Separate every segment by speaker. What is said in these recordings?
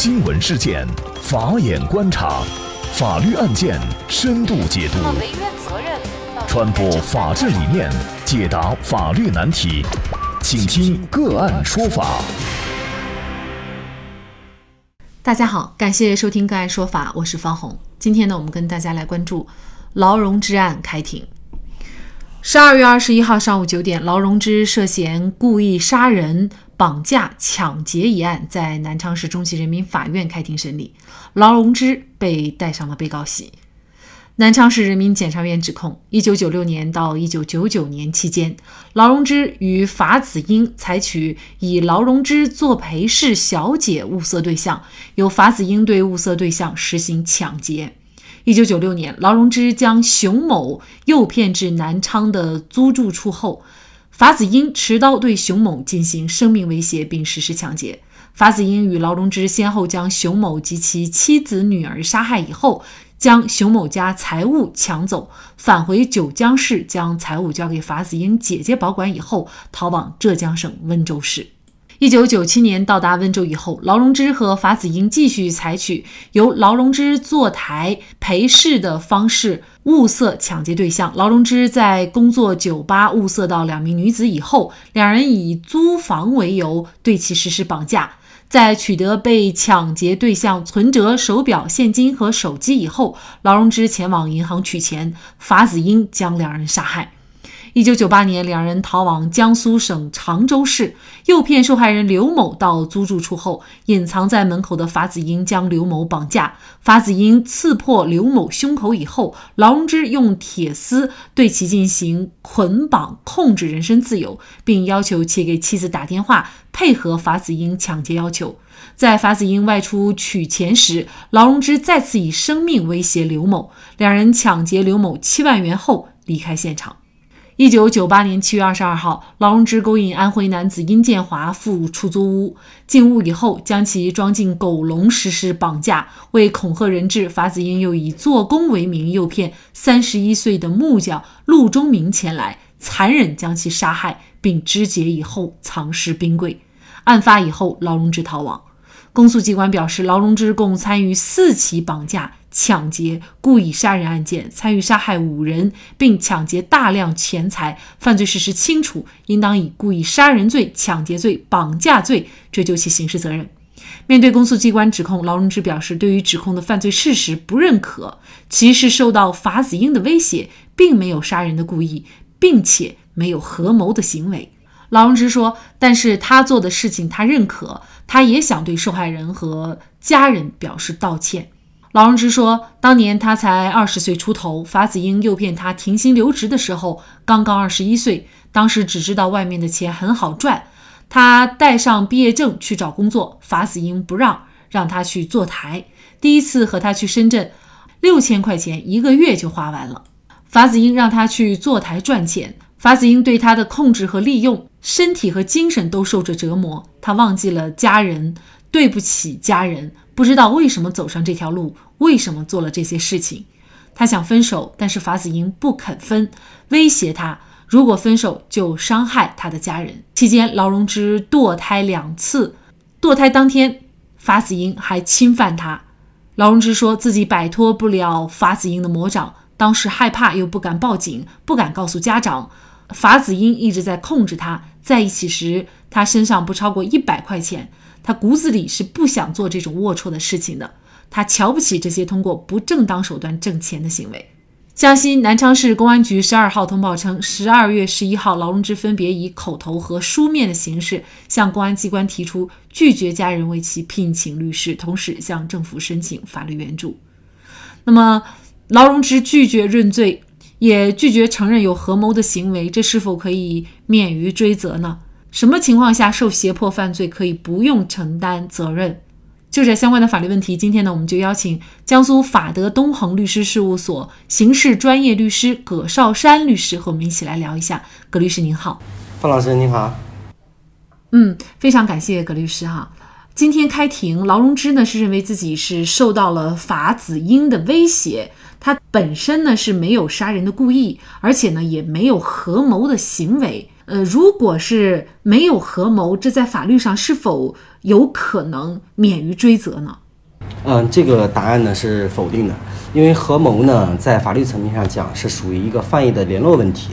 Speaker 1: 新闻事件，法眼观察，法律案件深度解读，传播法治理念，解答法律难题，请听个案说法。
Speaker 2: 大家好，感谢收听个案说法，我是方红。今天呢，我们跟大家来关注劳荣枝案开庭。十二月二十一号上午九点，劳荣枝涉嫌故意杀人、绑架、抢劫一案在南昌市中级人民法院开庭审理，劳荣枝被带上了被告席。南昌市人民检察院指控，一九九六年到一九九九年期间，劳荣枝与法子英采取以劳荣枝作陪侍小姐物色对象，由法子英对物色对象实行抢劫。一九九六年，劳荣枝将熊某诱骗至南昌的租住处后，法子英持刀对熊某进行生命威胁，并实施抢劫。法子英与劳荣枝先后将熊某及其妻子、女儿杀害以后，将熊某家财物抢走，返回九江市，将财物交给法子英姐姐保管以后，逃往浙江省温州市。一九九七年到达温州以后，劳荣枝和法子英继续采取由劳荣枝坐台陪侍的方式物色抢劫对象。劳荣枝在工作酒吧物色到两名女子以后，两人以租房为由对其实施绑架。在取得被抢劫对象存折、手表、现金和手机以后，劳荣枝前往银行取钱，法子英将两人杀害。一九九八年，两人逃往江苏省常州市，诱骗受害人刘某到租住处后，隐藏在门口的法子英将刘某绑架。法子英刺破刘某胸口以后，劳荣枝用铁丝对其进行捆绑，控制人身自由，并要求其给妻子打电话，配合法子英抢劫要求。在法子英外出取钱时，劳荣枝再次以生命威胁刘某。两人抢劫刘某七万元后离开现场。一九九八年七月二十二号，劳荣枝勾引安徽男子殷建华赴出租屋，进屋以后将其装进狗笼实施绑架。为恐吓人质，法子英又以做工为名诱骗三十一岁的木匠陆忠明前来，残忍将其杀害，并肢解以后藏尸冰柜。案发以后，劳荣枝逃亡。公诉机关表示，劳荣枝共参与四起绑架。抢劫、故意杀人案件，参与杀害五人，并抢劫大量钱财，犯罪事实清楚，应当以故意杀人罪、抢劫罪、绑架罪追究其刑事责任。面对公诉机关指控，劳荣枝表示，对于指控的犯罪事实不认可，其是受到法子英的威胁，并没有杀人的故意，并且没有合谋的行为。劳荣枝说：“但是他做的事情他认可，他也想对受害人和家人表示道歉。”劳荣枝说：“当年他才二十岁出头，法子英诱骗他停薪留职的时候，刚刚二十一岁。当时只知道外面的钱很好赚，他带上毕业证去找工作，法子英不让，让他去坐台。第一次和他去深圳，六千块钱一个月就花完了。法子英让他去坐台赚钱，法子英对他的控制和利用，身体和精神都受着折磨。他忘记了家人，对不起家人。”不知道为什么走上这条路，为什么做了这些事情。他想分手，但是法子英不肯分，威胁他，如果分手就伤害他的家人。期间，劳荣枝堕胎两次，堕胎当天，法子英还侵犯他。劳荣枝说自己摆脱不了法子英的魔掌，当时害怕又不敢报警，不敢告诉家长。法子英一直在控制他，在一起时，他身上不超过一百块钱。他骨子里是不想做这种龌龊的事情的，他瞧不起这些通过不正当手段挣钱的行为。江西南昌市公安局十二号通报称，十二月十一号，劳荣枝分别以口头和书面的形式向公安机关提出拒绝家人为其聘请律师，同时向政府申请法律援助。那么，劳荣枝拒绝认罪，也拒绝承认有合谋的行为，这是否可以免于追责呢？什么情况下受胁迫犯罪可以不用承担责任？就这相关的法律问题，今天呢，我们就邀请江苏法德东恒律师事务所刑事专业律师葛绍山律师和我们一起来聊一下。葛律师您好，
Speaker 3: 范老师您好。
Speaker 2: 嗯，非常感谢葛律师哈。今天开庭，劳荣枝呢是认为自己是受到了法子英的威胁，他本身呢是没有杀人的故意，而且呢也没有合谋的行为。呃，如果是没有合谋，这在法律上是否有可能免于追责呢？
Speaker 3: 嗯，这个答案呢是否定的，因为合谋呢在法律层面上讲是属于一个犯意的联络问题。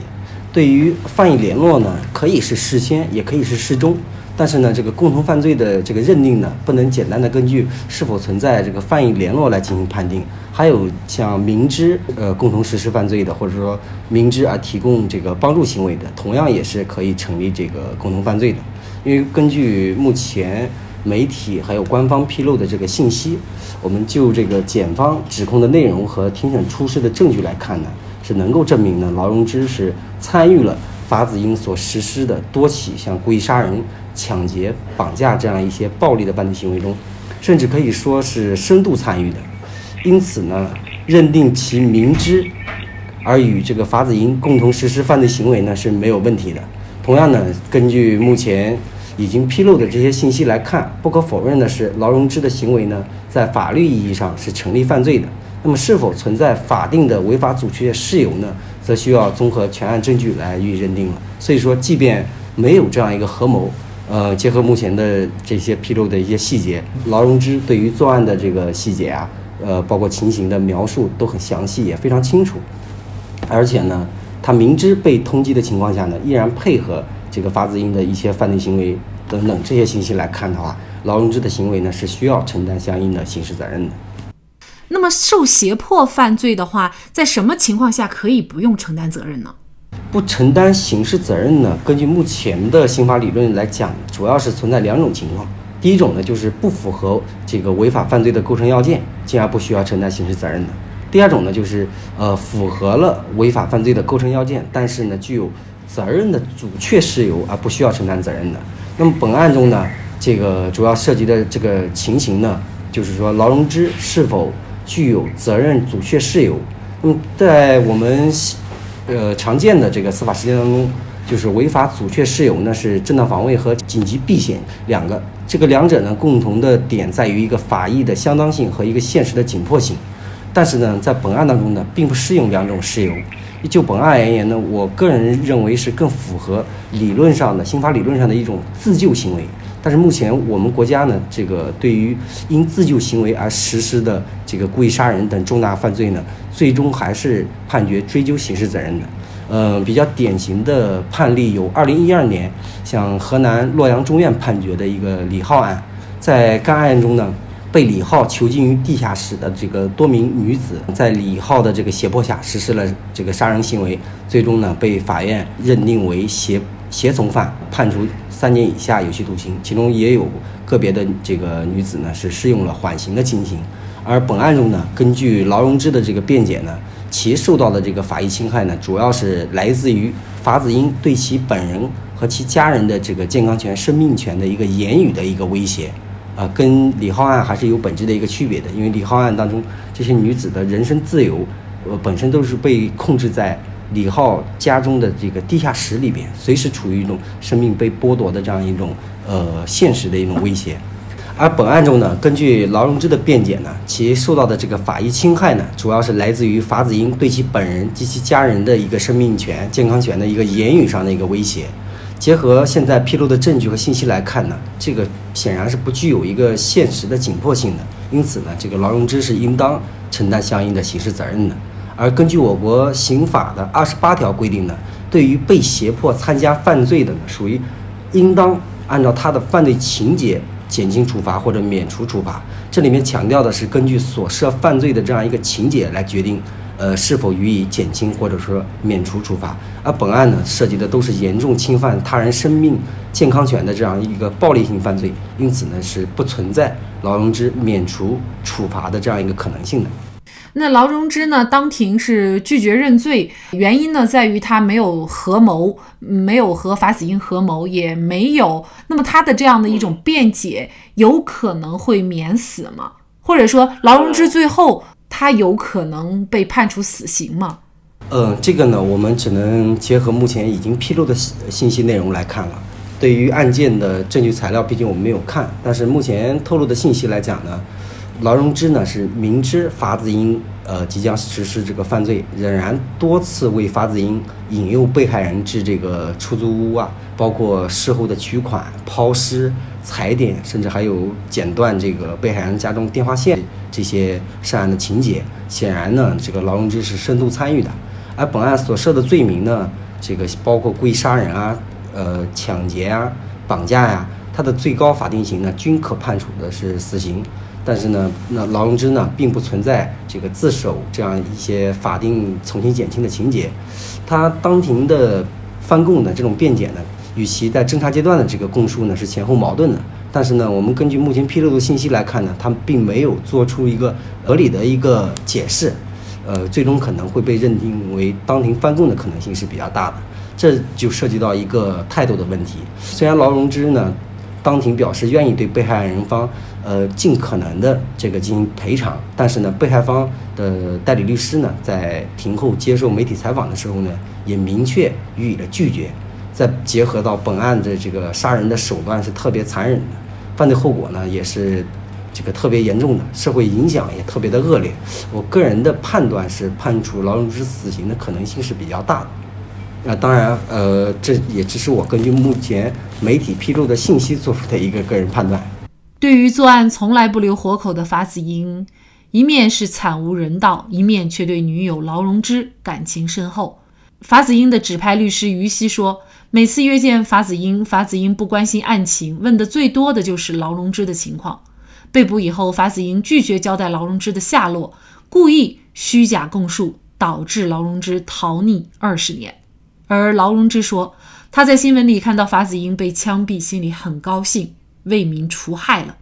Speaker 3: 对于犯意联络呢，可以是事先，也可以是事中。但是呢，这个共同犯罪的这个认定呢，不能简单的根据是否存在这个犯意联络来进行判定。还有像明知呃共同实施犯罪的，或者说明知而提供这个帮助行为的，同样也是可以成立这个共同犯罪的。因为根据目前媒体还有官方披露的这个信息，我们就这个检方指控的内容和庭审出示的证据来看呢，是能够证明呢劳荣枝是参与了法子英所实施的多起像故意杀人。抢劫、绑架这样一些暴力的犯罪行为中，甚至可以说是深度参与的，因此呢，认定其明知而与这个法子英共同实施犯罪行为呢是没有问题的。同样呢，根据目前已经披露的这些信息来看，不可否认的是，劳荣枝的行为呢，在法律意义上是成立犯罪的。那么，是否存在法定的违法阻却事由呢？则需要综合全案证据来予以认定了。所以说，即便没有这样一个合谋。呃，结合目前的这些披露的一些细节，劳荣枝对于作案的这个细节啊，呃，包括情形的描述都很详细，也非常清楚。而且呢，他明知被通缉的情况下呢，依然配合这个法子英的一些犯罪行为等等这些信息来看的话，劳荣枝的行为呢是需要承担相应的刑事责任的。
Speaker 2: 那么，受胁迫犯罪的话，在什么情况下可以不用承担责任呢？
Speaker 3: 不承担刑事责任呢？根据目前的刑法理论来讲，主要是存在两种情况。第一种呢，就是不符合这个违法犯罪的构成要件，进而不需要承担刑事责任的；第二种呢，就是呃符合了违法犯罪的构成要件，但是呢具有责任的阻却事由而不需要承担责任的。那么本案中呢，这个主要涉及的这个情形呢，就是说劳荣枝是否具有责任阻却事由。那么在我们。呃，常见的这个司法实践当中，就是违法阻却事由呢是正当防卫和紧急避险两个，这个两者呢共同的点在于一个法益的相当性和一个现实的紧迫性，但是呢，在本案当中呢，并不适用两种事由。就本案而言呢，我个人认为是更符合理论上的刑法理论上的一种自救行为。但是目前我们国家呢，这个对于因自救行为而实施的这个故意杀人等重大犯罪呢，最终还是判决追究刑事责任的。呃，比较典型的判例有二零一二年，像河南洛阳中院判决的一个李浩案，在该案中呢，被李浩囚禁于地下室的这个多名女子，在李浩的这个胁迫下实施了这个杀人行为，最终呢被法院认定为胁胁从犯，判处。三年以下有期徒刑，其中也有个别的这个女子呢是适用了缓刑的情形。而本案中呢，根据劳荣枝的这个辩解呢，其受到的这个法益侵害呢，主要是来自于法子英对其本人和其家人的这个健康权、生命权的一个言语的一个威胁，啊，跟李浩案还是有本质的一个区别的。因为李浩案当中这些女子的人身自由，呃，本身都是被控制在。李浩家中的这个地下室里边，随时处于一种生命被剥夺的这样一种呃现实的一种威胁。而本案中呢，根据劳荣枝的辩解呢，其受到的这个法益侵害呢，主要是来自于法子英对其本人及其家人的一个生命权、健康权的一个言语上的一个威胁。结合现在披露的证据和信息来看呢，这个显然是不具有一个现实的紧迫性的。因此呢，这个劳荣枝是应当承担相应的刑事责任的。而根据我国刑法的二十八条规定呢，对于被胁迫参加犯罪的呢，属于应当按照他的犯罪情节减轻处罚或者免除处罚。这里面强调的是根据所涉犯罪的这样一个情节来决定，呃，是否予以减轻或者说免除处罚。而本案呢，涉及的都是严重侵犯他人生命健康权的这样一个暴力性犯罪，因此呢，是不存在劳荣枝免除处罚的这样一个可能性的。
Speaker 2: 那劳荣枝呢？当庭是拒绝认罪，原因呢在于他没有合谋，没有和法子英合谋，也没有。那么他的这样的一种辩解，有可能会免死吗？或者说劳荣枝最后他有可能被判处死刑吗？
Speaker 3: 嗯，这个呢，我们只能结合目前已经披露的信息内容来看了。对于案件的证据材料，毕竟我们没有看，但是目前透露的信息来讲呢。劳荣枝呢是明知法子英呃即将实施这个犯罪，仍然多次为法子英引诱被害人至这个出租屋啊，包括事后的取款、抛尸、踩点，甚至还有剪断这个被害人家中电话线这些涉案的情节。显然呢，这个劳荣枝是深度参与的。而本案所涉的罪名呢，这个包括故意杀人啊、呃抢劫啊、绑架呀，它的最高法定刑呢均可判处的是死刑。但是呢，那劳荣枝呢，并不存在这个自首这样一些法定从轻减轻的情节。他当庭的翻供的这种辩解呢，与其在侦查阶段的这个供述呢是前后矛盾的。但是呢，我们根据目前披露的信息来看呢，他并没有做出一个合理的一个解释，呃，最终可能会被认定为当庭翻供的可能性是比较大的。这就涉及到一个态度的问题。虽然劳荣枝呢，当庭表示愿意对被害人方。呃，尽可能的这个进行赔偿，但是呢，被害方的代理律师呢，在庭后接受媒体采访的时候呢，也明确予以了拒绝。再结合到本案的这个杀人的手段是特别残忍的，犯罪后果呢也是这个特别严重的，社会影响也特别的恶劣。我个人的判断是，判处劳荣枝死刑的可能性是比较大的。那当然，呃，这也只是我根据目前媒体披露的信息做出的一个个人判断。
Speaker 2: 对于作案从来不留活口的法子英，一面是惨无人道，一面却对女友劳荣枝感情深厚。法子英的指派律师于西说，每次约见法子英，法子英不关心案情，问的最多的就是劳荣枝的情况。被捕以后，法子英拒绝交代劳荣枝的下落，故意虚假供述，导致劳荣枝逃匿二十年。而劳荣枝说，他在新闻里看到法子英被枪毙，心里很高兴。为民除害了。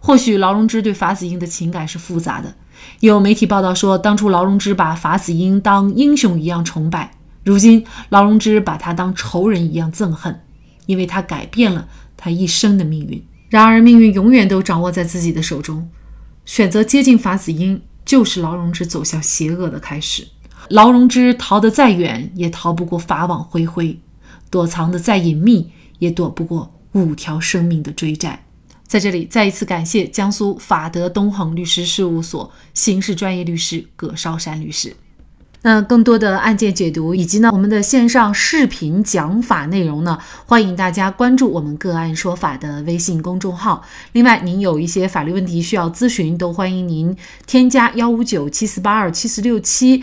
Speaker 2: 或许劳荣枝对法子英的情感是复杂的。有媒体报道说，当初劳荣枝把法子英当英雄一样崇拜，如今劳荣枝把他当仇人一样憎恨，因为他改变了他一生的命运。然而，命运永远都掌握在自己的手中。选择接近法子英，就是劳荣枝走向邪恶的开始。劳荣枝逃得再远，也逃不过法网恢恢；躲藏得再隐秘，也躲不过。五条生命的追债，在这里再一次感谢江苏法德东恒律师事务所刑事专业律师葛绍山律师。那更多的案件解读以及呢我们的线上视频讲法内容呢，欢迎大家关注我们个案说法的微信公众号。另外，您有一些法律问题需要咨询，都欢迎您添加幺五九七四八二七四六七。